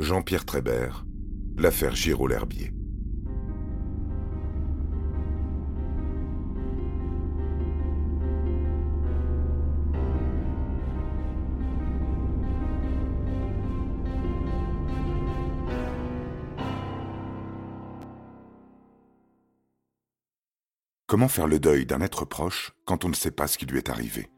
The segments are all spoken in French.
Jean-Pierre Trébert, l'affaire Giraud-L'Herbier. Comment faire le deuil d'un être proche quand on ne sait pas ce qui lui est arrivé?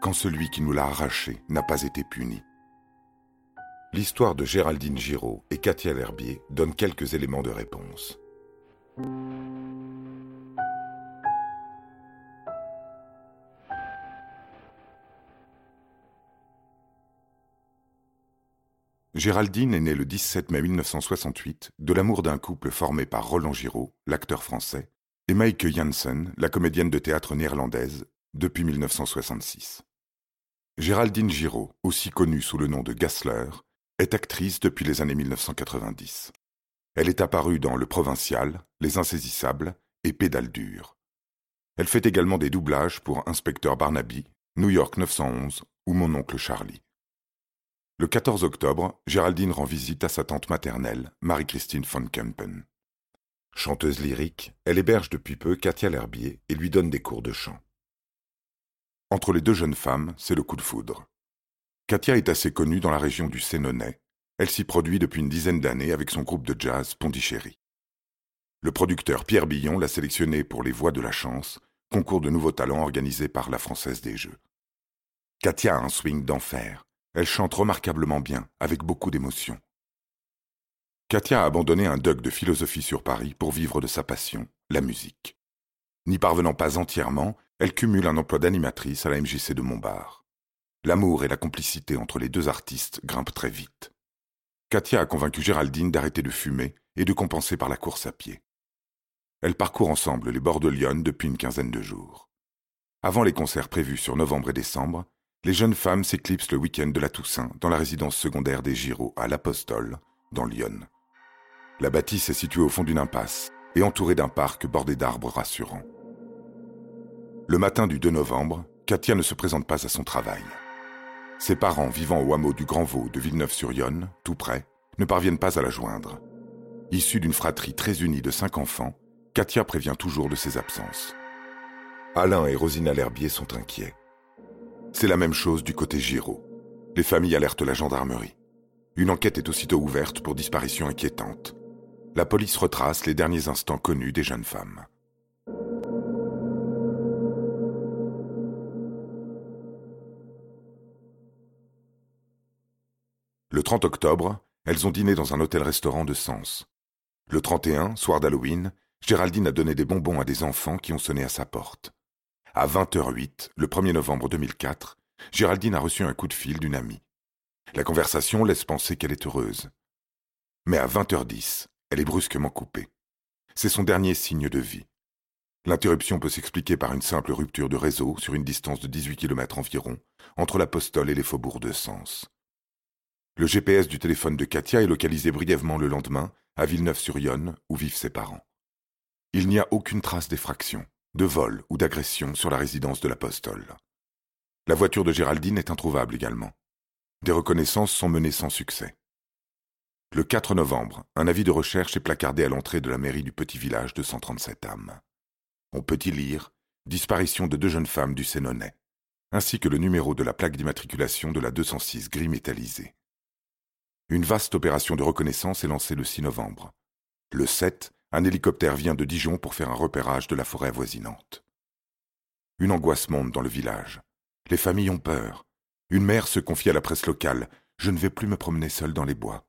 Quand celui qui nous l'a arraché n'a pas été puni? L'histoire de Géraldine Giraud et Katia L'Herbier donne quelques éléments de réponse. Géraldine est née le 17 mai 1968 de l'amour d'un couple formé par Roland Giraud, l'acteur français, et Maike Janssen, la comédienne de théâtre néerlandaise, depuis 1966. Géraldine Giraud, aussi connue sous le nom de Gassler, est actrice depuis les années 1990. Elle est apparue dans Le Provincial, Les Insaisissables et Pédale dure. Elle fait également des doublages pour Inspecteur Barnaby, New York 911 ou Mon oncle Charlie. Le 14 octobre, Géraldine rend visite à sa tante maternelle, Marie-Christine von Kempen. Chanteuse lyrique, elle héberge depuis peu Katia L'Herbier et lui donne des cours de chant. Entre les deux jeunes femmes, c'est le coup de foudre. Katia est assez connue dans la région du Sénonais. Elle s'y produit depuis une dizaine d'années avec son groupe de jazz Pondichéry. Le producteur Pierre Billon l'a sélectionnée pour Les Voix de la Chance, concours de nouveaux talents organisé par la Française des Jeux. Katia a un swing d'enfer. Elle chante remarquablement bien, avec beaucoup d'émotion. Katia a abandonné un doc de philosophie sur Paris pour vivre de sa passion, la musique. N'y parvenant pas entièrement, elle cumule un emploi d'animatrice à la MJC de Montbard. L'amour et la complicité entre les deux artistes grimpent très vite. Katia a convaincu Géraldine d'arrêter de fumer et de compenser par la course à pied. Elles parcourent ensemble les bords de Lyon depuis une quinzaine de jours. Avant les concerts prévus sur novembre et décembre, les jeunes femmes s'éclipsent le week-end de la Toussaint dans la résidence secondaire des Giraud à l'Apostole, dans Lyon. La bâtisse est située au fond d'une impasse et entourée d'un parc bordé d'arbres rassurants. Le matin du 2 novembre, Katia ne se présente pas à son travail. Ses parents, vivant au hameau du Grand Vaux de Villeneuve-sur-Yonne, tout près, ne parviennent pas à la joindre. Issue d'une fratrie très unie de cinq enfants, Katia prévient toujours de ses absences. Alain et Rosina L'Herbier sont inquiets. C'est la même chose du côté Giraud. Les familles alertent la gendarmerie. Une enquête est aussitôt ouverte pour disparition inquiétante. La police retrace les derniers instants connus des jeunes femmes. Le 30 octobre, elles ont dîné dans un hôtel-restaurant de Sens. Le 31, soir d'Halloween, Géraldine a donné des bonbons à des enfants qui ont sonné à sa porte. À 20h08, le 1er novembre 2004, Géraldine a reçu un coup de fil d'une amie. La conversation laisse penser qu'elle est heureuse. Mais à 20h10, elle est brusquement coupée. C'est son dernier signe de vie. L'interruption peut s'expliquer par une simple rupture de réseau sur une distance de 18 km environ entre l'Apostole et les faubourgs de Sens. Le GPS du téléphone de Katia est localisé brièvement le lendemain à Villeneuve-sur-Yonne, où vivent ses parents. Il n'y a aucune trace d'effraction, de vol ou d'agression sur la résidence de l'apostole. La voiture de Géraldine est introuvable également. Des reconnaissances sont menées sans succès. Le 4 novembre, un avis de recherche est placardé à l'entrée de la mairie du petit village de 137 âmes. On peut y lire Disparition de deux jeunes femmes du Sénonais, ainsi que le numéro de la plaque d'immatriculation de la 206 gris métallisée. Une vaste opération de reconnaissance est lancée le 6 novembre. Le 7, un hélicoptère vient de Dijon pour faire un repérage de la forêt avoisinante. Une angoisse monte dans le village. Les familles ont peur. Une mère se confie à la presse locale. Je ne vais plus me promener seule dans les bois.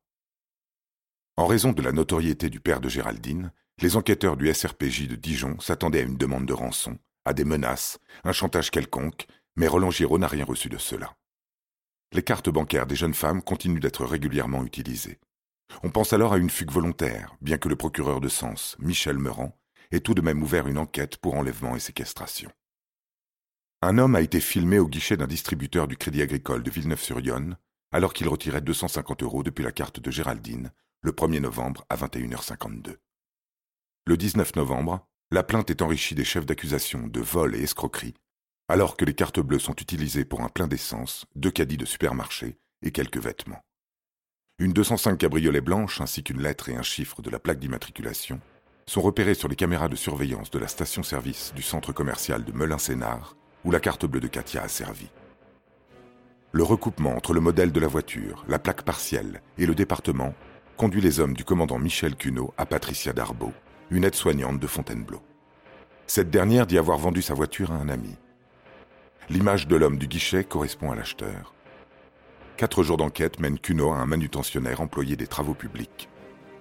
En raison de la notoriété du père de Géraldine, les enquêteurs du SRPJ de Dijon s'attendaient à une demande de rançon, à des menaces, un chantage quelconque, mais Roland Giraud n'a rien reçu de cela les cartes bancaires des jeunes femmes continuent d'être régulièrement utilisées. On pense alors à une fugue volontaire, bien que le procureur de Sens, Michel Meurant, ait tout de même ouvert une enquête pour enlèvement et séquestration. Un homme a été filmé au guichet d'un distributeur du Crédit Agricole de Villeneuve-sur-Yonne, alors qu'il retirait 250 euros depuis la carte de Géraldine, le 1er novembre à 21h52. Le 19 novembre, la plainte est enrichie des chefs d'accusation de vol et escroquerie alors que les cartes bleues sont utilisées pour un plein d'essence, deux caddies de supermarché et quelques vêtements. Une 205 cabriolet blanche ainsi qu'une lettre et un chiffre de la plaque d'immatriculation sont repérés sur les caméras de surveillance de la station-service du centre commercial de Melun-Sénard où la carte bleue de Katia a servi. Le recoupement entre le modèle de la voiture, la plaque partielle et le département conduit les hommes du commandant Michel Cunot à Patricia Darbo, une aide-soignante de Fontainebleau. Cette dernière dit avoir vendu sa voiture à un ami. L'image de l'homme du guichet correspond à l'acheteur. Quatre jours d'enquête mènent Cunot à un manutentionnaire employé des travaux publics,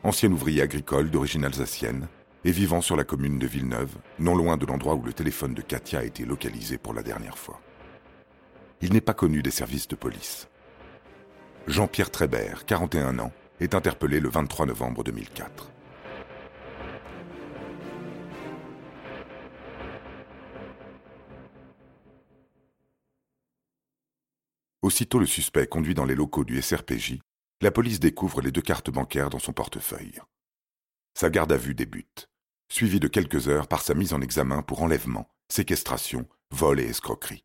ancien ouvrier agricole d'origine alsacienne et vivant sur la commune de Villeneuve, non loin de l'endroit où le téléphone de Katia a été localisé pour la dernière fois. Il n'est pas connu des services de police. Jean-Pierre Trébert, 41 ans, est interpellé le 23 novembre 2004. Aussitôt le suspect conduit dans les locaux du SRPJ, la police découvre les deux cartes bancaires dans son portefeuille. Sa garde à vue débute, suivie de quelques heures par sa mise en examen pour enlèvement, séquestration, vol et escroquerie.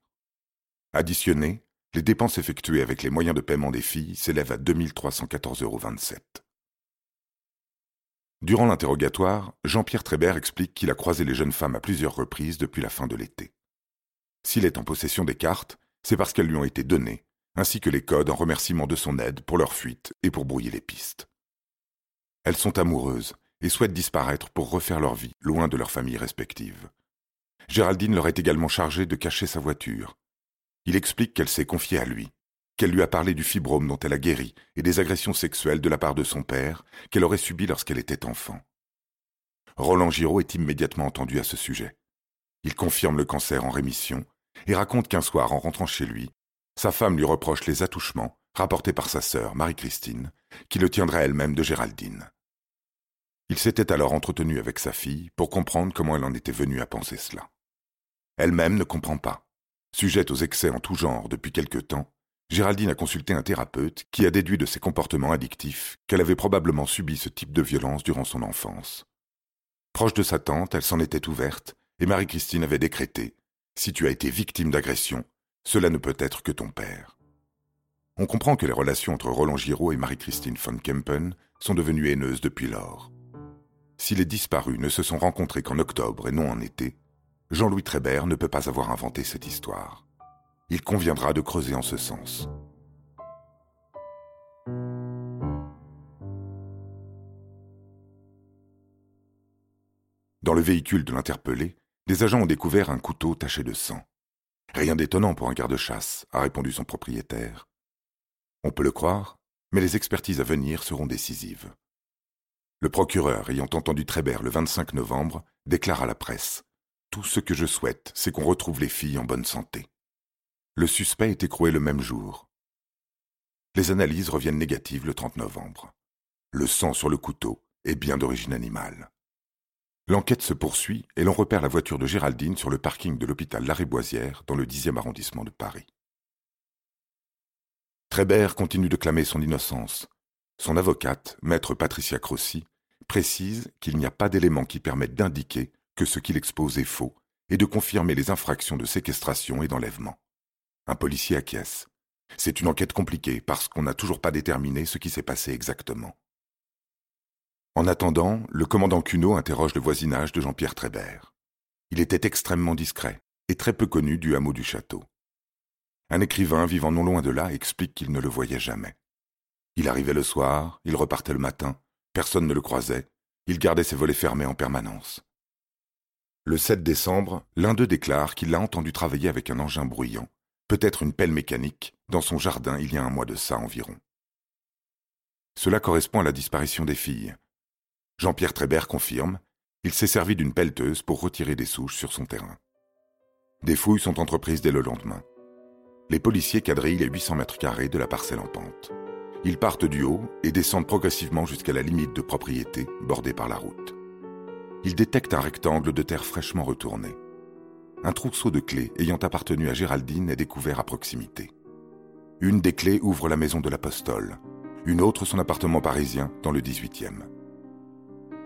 Additionnées, les dépenses effectuées avec les moyens de paiement des filles s'élèvent à 2314,27 euros. Durant l'interrogatoire, Jean-Pierre Trébert explique qu'il a croisé les jeunes femmes à plusieurs reprises depuis la fin de l'été. S'il est en possession des cartes, c'est parce qu'elles lui ont été données, ainsi que les codes en remerciement de son aide pour leur fuite et pour brouiller les pistes. Elles sont amoureuses et souhaitent disparaître pour refaire leur vie loin de leurs familles respectives. Géraldine leur est également chargée de cacher sa voiture, il explique qu'elle s'est confiée à lui, qu'elle lui a parlé du fibrome dont elle a guéri et des agressions sexuelles de la part de son père qu'elle aurait subies lorsqu'elle était enfant. Roland Giraud est immédiatement entendu à ce sujet. Il confirme le cancer en rémission et raconte qu'un soir, en rentrant chez lui, sa femme lui reproche les attouchements rapportés par sa sœur, Marie-Christine, qui le tiendrait elle-même de Géraldine. Il s'était alors entretenu avec sa fille pour comprendre comment elle en était venue à penser cela. Elle-même ne comprend pas. Sujette aux excès en tout genre depuis quelque temps, Géraldine a consulté un thérapeute qui a déduit de ses comportements addictifs qu'elle avait probablement subi ce type de violence durant son enfance. Proche de sa tante, elle s'en était ouverte, et Marie-Christine avait décrété Si tu as été victime d'agression, cela ne peut être que ton père. On comprend que les relations entre Roland Giraud et Marie-Christine von Kempen sont devenues haineuses depuis lors. Si les disparus ne se sont rencontrés qu'en octobre et non en été, Jean-Louis Trébert ne peut pas avoir inventé cette histoire. Il conviendra de creuser en ce sens. Dans le véhicule de l'interpellé, les agents ont découvert un couteau taché de sang. Rien d'étonnant pour un garde-chasse, a répondu son propriétaire. On peut le croire, mais les expertises à venir seront décisives. Le procureur, ayant entendu Trébert le 25 novembre, déclare à la presse tout ce que je souhaite, c'est qu'on retrouve les filles en bonne santé. Le suspect est écroué le même jour. Les analyses reviennent négatives le 30 novembre. Le sang sur le couteau est bien d'origine animale. L'enquête se poursuit et l'on repère la voiture de Géraldine sur le parking de l'hôpital Lariboisière dans le 10e arrondissement de Paris. Trébert continue de clamer son innocence. Son avocate, maître Patricia Crossi, précise qu'il n'y a pas d'éléments qui permettent d'indiquer que ce qu'il expose est faux et de confirmer les infractions de séquestration et d'enlèvement. Un policier acquiesce. C'est une enquête compliquée parce qu'on n'a toujours pas déterminé ce qui s'est passé exactement. En attendant, le commandant Cunot interroge le voisinage de Jean-Pierre Trébert. Il était extrêmement discret et très peu connu du hameau du château. Un écrivain vivant non loin de là explique qu'il ne le voyait jamais. Il arrivait le soir, il repartait le matin, personne ne le croisait, il gardait ses volets fermés en permanence. Le 7 décembre, l'un d'eux déclare qu'il l'a entendu travailler avec un engin bruyant, peut-être une pelle mécanique, dans son jardin il y a un mois de ça environ. Cela correspond à la disparition des filles. Jean-Pierre Trébert confirme, il s'est servi d'une pelleteuse pour retirer des souches sur son terrain. Des fouilles sont entreprises dès le lendemain. Les policiers quadrillent les 800 mètres carrés de la parcelle en pente. Ils partent du haut et descendent progressivement jusqu'à la limite de propriété bordée par la route il détecte un rectangle de terre fraîchement retourné. Un trousseau de clés ayant appartenu à Géraldine est découvert à proximité. Une des clés ouvre la maison de l'apostole, une autre son appartement parisien dans le 18e.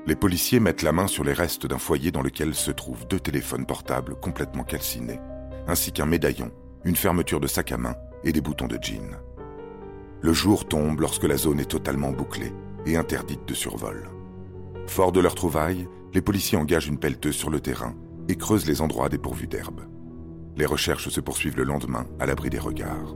Les policiers mettent la main sur les restes d'un foyer dans lequel se trouvent deux téléphones portables complètement calcinés, ainsi qu'un médaillon, une fermeture de sac à main et des boutons de jean. Le jour tombe lorsque la zone est totalement bouclée et interdite de survol. Fort de leur trouvaille, les policiers engagent une pelleteuse sur le terrain et creusent les endroits dépourvus d'herbe. Les recherches se poursuivent le lendemain à l'abri des regards.